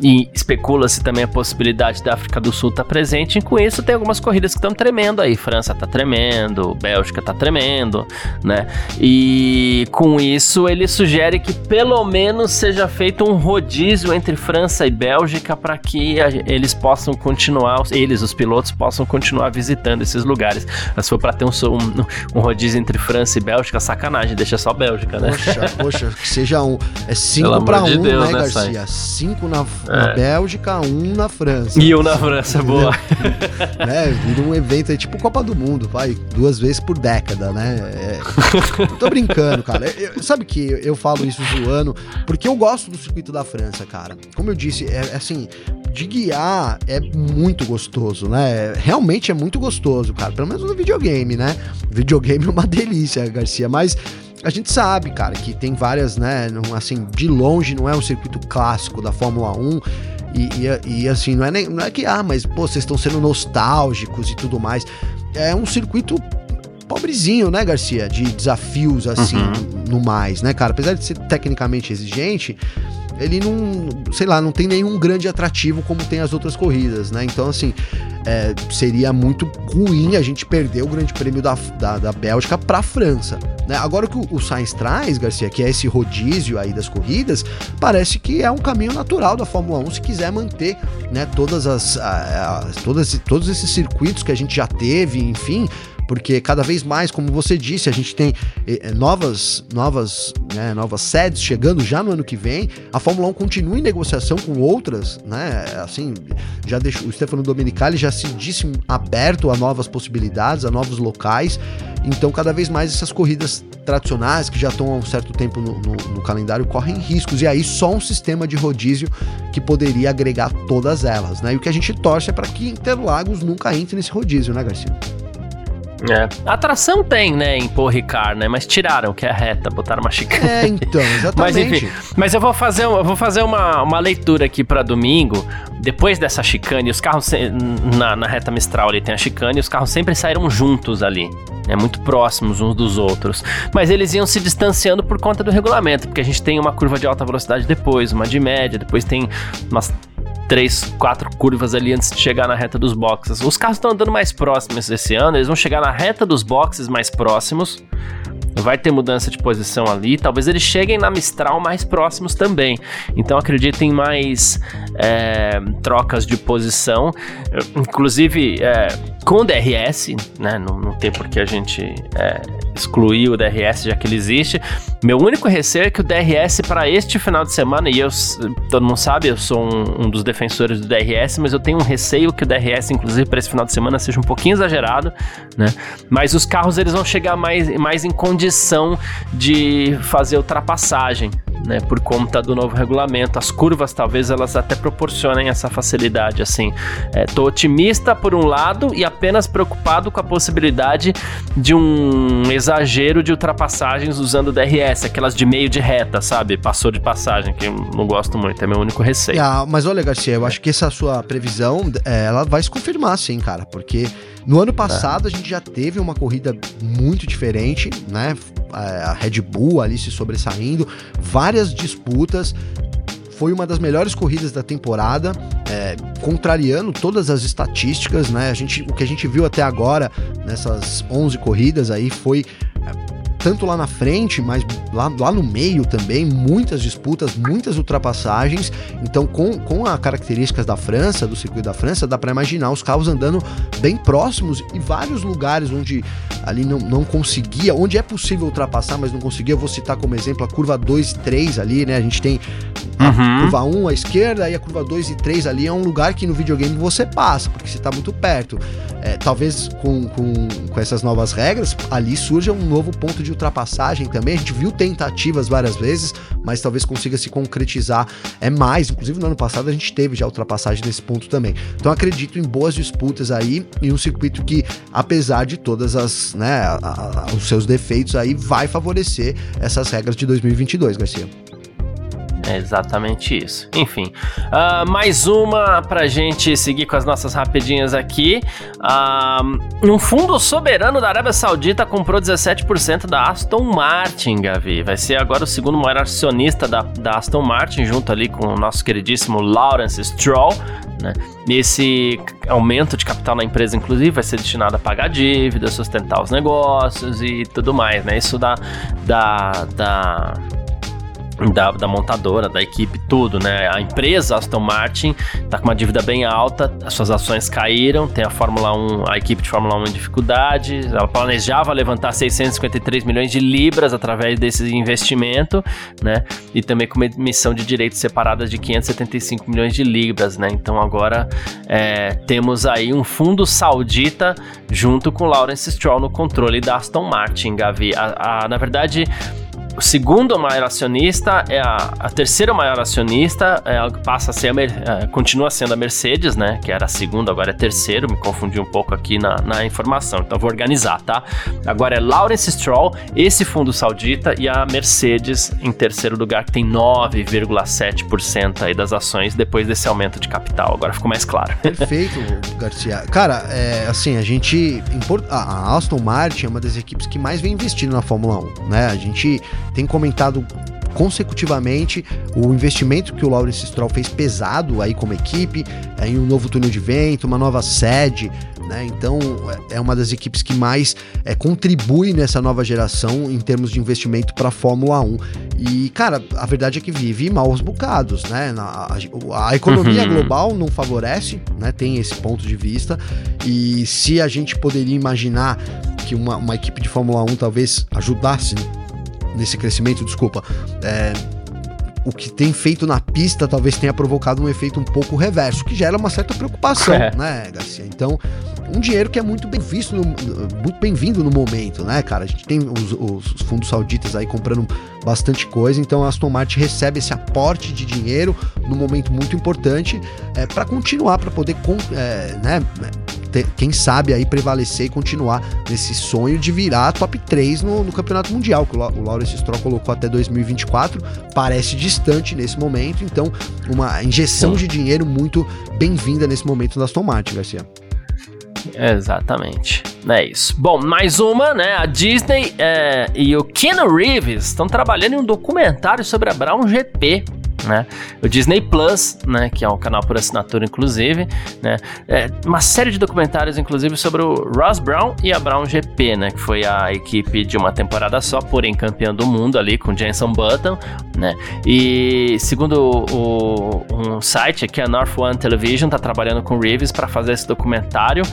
e especula-se também a possibilidade da África do Sul estar tá presente. E com isso, tem algumas corridas que estão tremendo aí. França está tremendo, Bélgica está tremendo, né? E com isso, ele sugere que pelo menos seja feito um rodízio entre França e Bélgica para que eles possam continuar, eles, os pilotos, possam continuar visitando esses lugares. Mas se for para ter um, um, um, rodízio entre França e Bélgica, sacanagem, deixa só Bélgica, né? Poxa, poxa, que seja um. É 5 para 1, um, Deus, né, né Garcia? 5 na na é. Bélgica, um na França. E um na França, boa. [laughs] né, vira um evento aí, tipo Copa do Mundo, vai, duas vezes por década, né? É, tô brincando, cara. Eu, sabe que eu falo isso zoando, porque eu gosto do circuito da França, cara. Como eu disse, é, é assim, de guiar é muito gostoso, né? Realmente é muito gostoso, cara. Pelo menos no videogame, né? Videogame é uma [laughs] delícia, Garcia, mas a gente sabe, cara, que tem várias, né? Assim, de longe não é um circuito clássico da Fórmula 1. E, e, e assim, não é, nem, não é que, ah, mas pô, vocês estão sendo nostálgicos e tudo mais. É um circuito pobrezinho, né, Garcia? De desafios assim, uhum. no mais, né, cara? Apesar de ser tecnicamente exigente, ele não, sei lá, não tem nenhum grande atrativo como tem as outras corridas, né? Então, assim, é, seria muito ruim a gente perder o Grande Prêmio da, da, da Bélgica para a França. Né? Agora o que o, Sainz traz, Garcia, que é esse rodízio aí das corridas, parece que é um caminho natural da Fórmula 1 se quiser manter né, todas as, as todas, todos esses circuitos que a gente já teve, enfim, porque cada vez mais, como você disse, a gente tem eh, novas, novas, né, novas sedes chegando já no ano que vem. A Fórmula 1 continua em negociação com outras, né? Assim, já deixou o Stefano Domenicali já se disse aberto a novas possibilidades, a novos locais. Então, cada vez mais essas corridas tradicionais que já estão há um certo tempo no, no, no, calendário correm riscos. E aí só um sistema de rodízio que poderia agregar todas elas, né? E o que a gente torce é para que Interlagos nunca entre nesse rodízio, né, Garcia? É. Atração tem, né, em Paul Ricard, né? Mas tiraram, que é reta, botaram uma chicane. É, então, [laughs] exatamente. mas enfim, mas eu vou fazer, eu vou fazer uma, uma leitura aqui para domingo. Depois dessa chicane, os carros na, na reta Mistral ali tem a chicane, os carros sempre saíram juntos ali. É muito próximos uns dos outros. Mas eles iam se distanciando por conta do regulamento, porque a gente tem uma curva de alta velocidade depois, uma de média, depois tem umas três, quatro curvas ali antes de chegar na reta dos boxes. Os carros estão andando mais próximos esse ano, eles vão chegar na reta dos boxes mais próximos. Vai ter mudança de posição ali. Talvez eles cheguem na Mistral mais próximos também. Então acreditem em mais é, trocas de posição. Inclusive é, com o DRS, né? Não, não tem por que a gente é, excluir o DRS já que ele existe. Meu único receio é que o DRS para este final de semana, e eu, todo mundo sabe, eu sou um, um, dos defensores do DRS, mas eu tenho um receio que o DRS, inclusive, para esse final de semana seja um pouquinho exagerado, né? Mas os carros eles vão chegar mais, mais em condição de fazer ultrapassagem, né, por conta do novo regulamento. As curvas talvez elas até proporcionem essa facilidade assim. É, tô otimista por um lado e apenas preocupado com a possibilidade de um exagero de ultrapassagens usando o DRS, aquelas de meio de reta, sabe? Passou de passagem, que eu não gosto muito, é meu único receio. Ah, mas olha, Garcia, eu acho que essa sua previsão, é, ela vai se confirmar sim, cara, porque no ano passado a gente já teve uma corrida muito diferente, né? A Red Bull ali se sobressaindo, várias disputas. Foi uma das melhores corridas da temporada, é, contrariando todas as estatísticas, né? A gente, o que a gente viu até agora nessas 11 corridas aí foi tanto lá na frente, mas lá, lá no meio também, muitas disputas, muitas ultrapassagens. Então, com, com as características da França, do circuito da França, dá para imaginar os carros andando bem próximos e vários lugares onde ali não, não conseguia, onde é possível ultrapassar, mas não conseguia. Eu vou citar como exemplo a curva 2 e 3 ali, né? A gente tem uhum. curva 1 à esquerda e a curva 2 e 3 ali é um lugar que no videogame você passa, porque você está muito perto. É, talvez com, com, com essas novas regras, ali surja um novo ponto de ultrapassagem também. A gente viu tentativas várias vezes, mas talvez consiga se concretizar é mais. Inclusive no ano passado a gente teve já ultrapassagem nesse ponto também. Então acredito em boas disputas aí e um circuito que, apesar de todas as, né, a, a, os seus defeitos aí, vai favorecer essas regras de 2022, Garcia. É exatamente isso. Enfim, uh, mais uma pra gente seguir com as nossas rapidinhas aqui. Uh, um fundo soberano da Arábia Saudita comprou 17% da Aston Martin, Gavi. Vai ser agora o segundo maior acionista da, da Aston Martin, junto ali com o nosso queridíssimo Lawrence Stroll. Né? Esse aumento de capital na empresa, inclusive, vai ser destinado a pagar dívidas, sustentar os negócios e tudo mais, né? Isso da, da, da da, da, montadora, da equipe, tudo, né? A empresa Aston Martin tá com uma dívida bem alta, as suas ações caíram, tem a Fórmula 1, a equipe de Fórmula 1 em dificuldade, ela planejava levantar 653 milhões de libras através desse investimento, né? E também com uma emissão de direitos separadas de 575 milhões de libras, né? Então agora é, temos aí um fundo saudita junto com Lawrence Stroll no controle da Aston Martin, Gavi. A, a, na verdade, o segundo maior acionista é a, a terceira maior acionista, é, passa a ser a, é, continua sendo a Mercedes, né? Que era a segunda, agora é terceiro, me confundi um pouco aqui na, na informação, então vou organizar, tá? Agora é Lawrence Stroll, esse fundo saudita e a Mercedes em terceiro lugar, que tem 9,7% aí das ações depois desse aumento de capital. Agora ficou mais claro. [laughs] Perfeito, Garcia. Cara, é, assim, a gente. A Aston Martin é uma das equipes que mais vem investindo na Fórmula 1, né? A gente tem comentado consecutivamente o investimento que o Lawrence Stroll fez pesado aí como equipe, em um novo túnel de vento, uma nova sede, né? Então é uma das equipes que mais é, contribui nessa nova geração em termos de investimento para a Fórmula 1. E, cara, a verdade é que vive maus bocados, né? A, a, a economia uhum. global não favorece, né? Tem esse ponto de vista. E se a gente poderia imaginar que uma, uma equipe de Fórmula 1 talvez ajudasse nesse crescimento, desculpa, é, o que tem feito na pista talvez tenha provocado um efeito um pouco reverso, que gera uma certa preocupação, [laughs] é. né, Garcia? Então, um dinheiro que é muito bem visto, no, muito bem-vindo no momento, né, cara? A gente tem os, os, fundos sauditas aí comprando bastante coisa, então a Aston Martin recebe esse aporte de dinheiro num momento muito importante é, para continuar, para poder, é, né, quem sabe aí prevalecer e continuar nesse sonho de virar top 3 no, no Campeonato Mundial, que o, o Lawrence Stroll colocou até 2024, parece distante nesse momento, então uma injeção Sim. de dinheiro muito bem-vinda nesse momento da Aston Martin, Garcia. Exatamente. É isso. Bom, mais uma, né? A Disney é, e o Keanu Reeves estão trabalhando em um documentário sobre a Brown GP né? O Disney Plus, né, que é um canal por assinatura inclusive, né? É uma série de documentários inclusive sobre o Ross Brown e a Brown GP, né, que foi a equipe de uma temporada só, porém campeã do mundo ali com Jenson Button, né? E segundo o, um site aqui a North One Television tá trabalhando com Reeves para fazer esse documentário.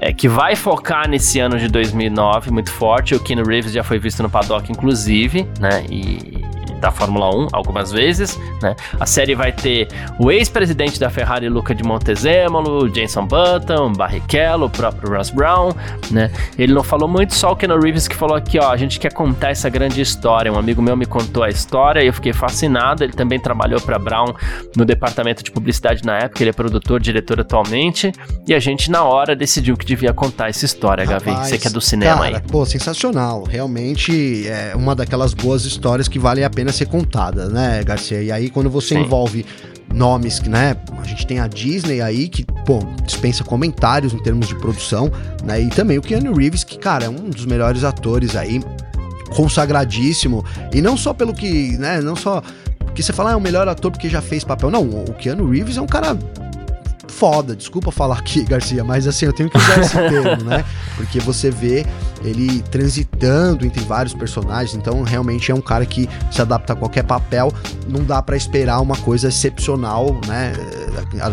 É, que vai focar nesse ano de 2009 muito forte. O Keanu Reeves já foi visto no paddock, inclusive, né? E da Fórmula 1 algumas vezes, né? A série vai ter o ex-presidente da Ferrari, Luca de Montezemolo, Jenson Button, Barrichello, o próprio Ross Brown, né? Ele não falou muito, só o Keanu Reeves que falou aqui, ó, a gente quer contar essa grande história. Um amigo meu me contou a história e eu fiquei fascinado. Ele também trabalhou para Brown no departamento de publicidade na época, ele é produtor, diretor atualmente, e a gente na hora decidiu que devia contar essa história, Gavi. Você que é do cinema cara, aí. Pô, sensacional. Realmente é uma daquelas boas histórias que vale a pena ser contada, né, Garcia? E aí, quando você Sim. envolve nomes que, né, a gente tem a Disney aí, que, pô, dispensa comentários em termos de produção, né, e também o Keanu Reeves, que, cara, é um dos melhores atores aí, consagradíssimo, e não só pelo que, né, não só porque você fala, ah, é o melhor ator porque já fez papel. Não, o Keanu Reeves é um cara foda, desculpa falar aqui, [laughs] Garcia, mas assim, eu tenho que usar esse [laughs] termo, né? Porque você vê ele transitando entre vários personagens, então realmente é um cara que se adapta a qualquer papel, não dá para esperar uma coisa excepcional, né?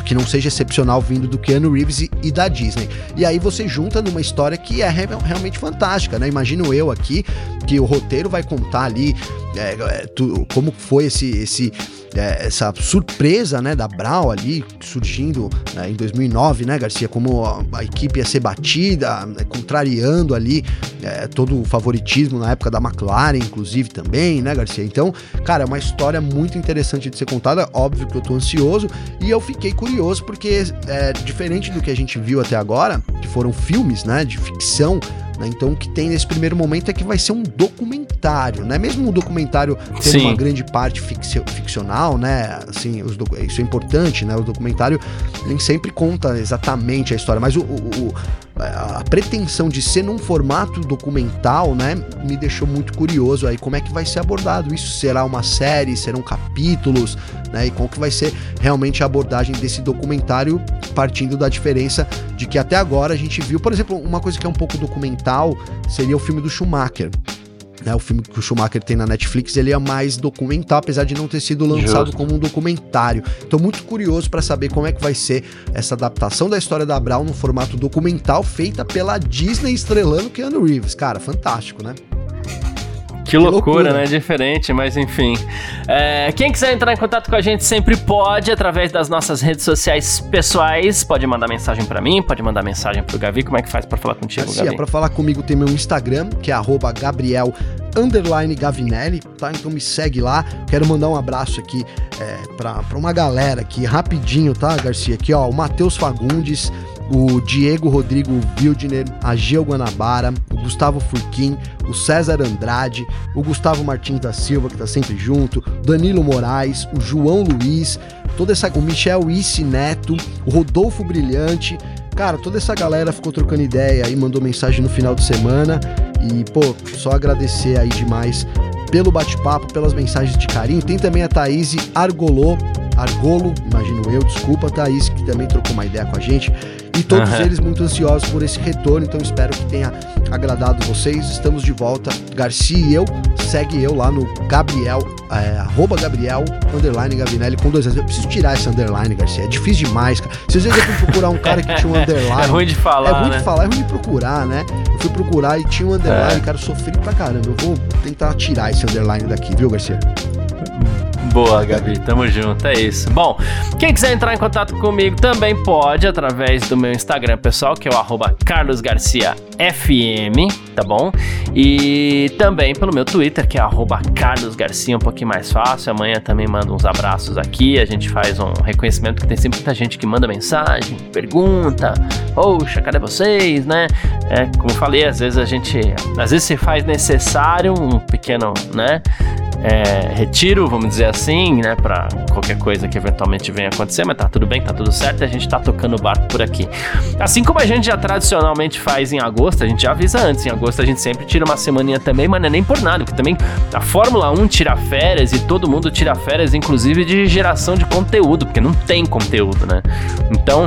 Que não seja excepcional vindo do Keanu Reeves e, e da Disney. E aí você junta numa história que é realmente fantástica, né? Imagino eu aqui que o roteiro vai contar ali é, é, tu, como foi esse, esse é, essa surpresa, né, da Brown ali surgindo né, em 2009, né, Garcia, como a, a, equipe ia ser batida, né, contrariando ali é, todo o favoritismo na época da McLaren, inclusive também, né, Garcia? Então, cara, é uma história muito interessante de ser contada. Óbvio que eu tô ansioso e eu fiquei curioso porque é diferente do que a gente viu até agora, que foram filmes, né, de ficção né? Então o que tem nesse primeiro momento é que vai ser um documentário, né? Mesmo um documentário tendo Sim. uma grande parte ficcional, né? Assim, isso é importante, né? O documentário nem sempre conta exatamente a história, mas o, o, o a pretensão de ser num formato documental, né, me deixou muito curioso aí como é que vai ser abordado isso. Será uma série, serão capítulos, né, e como que vai ser realmente a abordagem desse documentário partindo da diferença de que até agora a gente viu, por exemplo, uma coisa que é um pouco documental seria o filme do Schumacher. Né, o filme que o Schumacher tem na Netflix, ele é mais documental, apesar de não ter sido lançado Justo. como um documentário. Estou muito curioso para saber como é que vai ser essa adaptação da história da Brown no formato documental feita pela Disney estrelando Keanu Reeves. Cara, fantástico, né? Que loucura, loucura, né? Diferente, mas enfim. É, quem quiser entrar em contato com a gente sempre pode, através das nossas redes sociais pessoais. Pode mandar mensagem para mim, pode mandar mensagem pro Gavi. Como é que faz para falar contigo, Garcia, Gavi? Para falar comigo tem meu Instagram, que é Gabriel underline Gavinelli, tá? Então me segue lá. Quero mandar um abraço aqui é, pra, pra uma galera aqui, rapidinho, tá, Garcia? Aqui, ó, o Matheus Fagundes, o Diego Rodrigo Wildner, a Geo Guanabara, o Gustavo Furquim, o César Andrade, o Gustavo Martins da Silva, que tá sempre junto, Danilo Moraes, o João Luiz, toda essa, o Michel Isse Neto, o Rodolfo Brilhante, cara, toda essa galera ficou trocando ideia e mandou mensagem no final de semana e, pô, só agradecer aí demais pelo bate-papo, pelas mensagens de carinho. Tem também a Thaís Argolô, Argolo, imagino eu, desculpa, Thaís, que também trocou uma ideia com a gente. E todos uhum. eles muito ansiosos por esse retorno, então espero que tenha agradado vocês. Estamos de volta. Garcia e eu, segue eu lá no Gabriel, é, arroba Gabriel, underline Gavinelli, com dois anos. Eu preciso tirar esse underline, Garcia. É difícil demais, cara. Se às vezes eu fui procurar um cara que tinha um [laughs] underline. é ruim de falar. É ruim né? de falar, é ruim de procurar, né? Eu fui procurar e tinha um underline, é. cara, eu sofri pra caramba. Eu vou tentar tirar esse underline daqui, viu, Garcia? Boa, Gabi, tamo junto, é isso. Bom, quem quiser entrar em contato comigo também pode através do meu Instagram pessoal, que é o carlosgarciafm, tá bom? E também pelo meu Twitter, que é carlosgarcia, um pouquinho mais fácil. Amanhã também mando uns abraços aqui, a gente faz um reconhecimento que tem sempre muita gente que manda mensagem, pergunta, poxa, cadê vocês, né? É, como falei, às vezes a gente, às vezes se faz necessário um pequeno, né? É, retiro, vamos dizer assim, né, para qualquer coisa que eventualmente venha acontecer, mas tá tudo bem, tá tudo certo a gente tá tocando o barco por aqui. Assim como a gente já tradicionalmente faz em agosto, a gente já avisa antes, em agosto a gente sempre tira uma semaninha também, mas não é nem por nada, porque também a Fórmula 1 tira férias e todo mundo tira férias, inclusive de geração de conteúdo, porque não tem conteúdo, né? Então,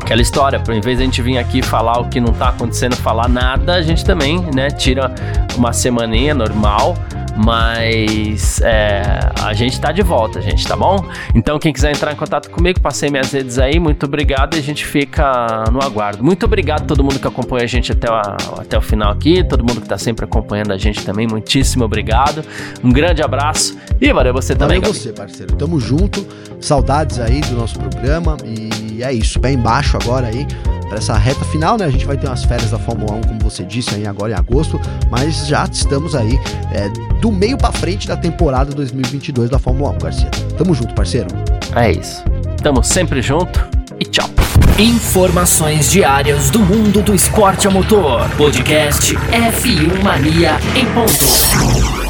aquela história, em vez de a gente vir aqui falar o que não tá acontecendo, falar nada, a gente também, né, tira uma semaninha normal mas é, a gente tá de volta, gente, tá bom? Então, quem quiser entrar em contato comigo, passei minhas redes aí. Muito obrigado e a gente fica no aguardo. Muito obrigado a todo mundo que acompanha a gente até o, até o final aqui, todo mundo que tá sempre acompanhando a gente também. Muitíssimo obrigado. Um grande abraço e valeu você também. Valeu você, parceiro. Tamo junto. Saudades aí do nosso programa e é isso. Pé embaixo agora aí para essa reta final, né? A gente vai ter umas férias da Fórmula 1, como você disse aí agora em agosto, mas já estamos aí é, do meio para frente da temporada 2022 da Fórmula 1, Garcia. Tamo junto, parceiro. É isso. Tamo sempre junto e tchau. Informações diárias do mundo do esporte a motor. Podcast F1 Mania em ponto.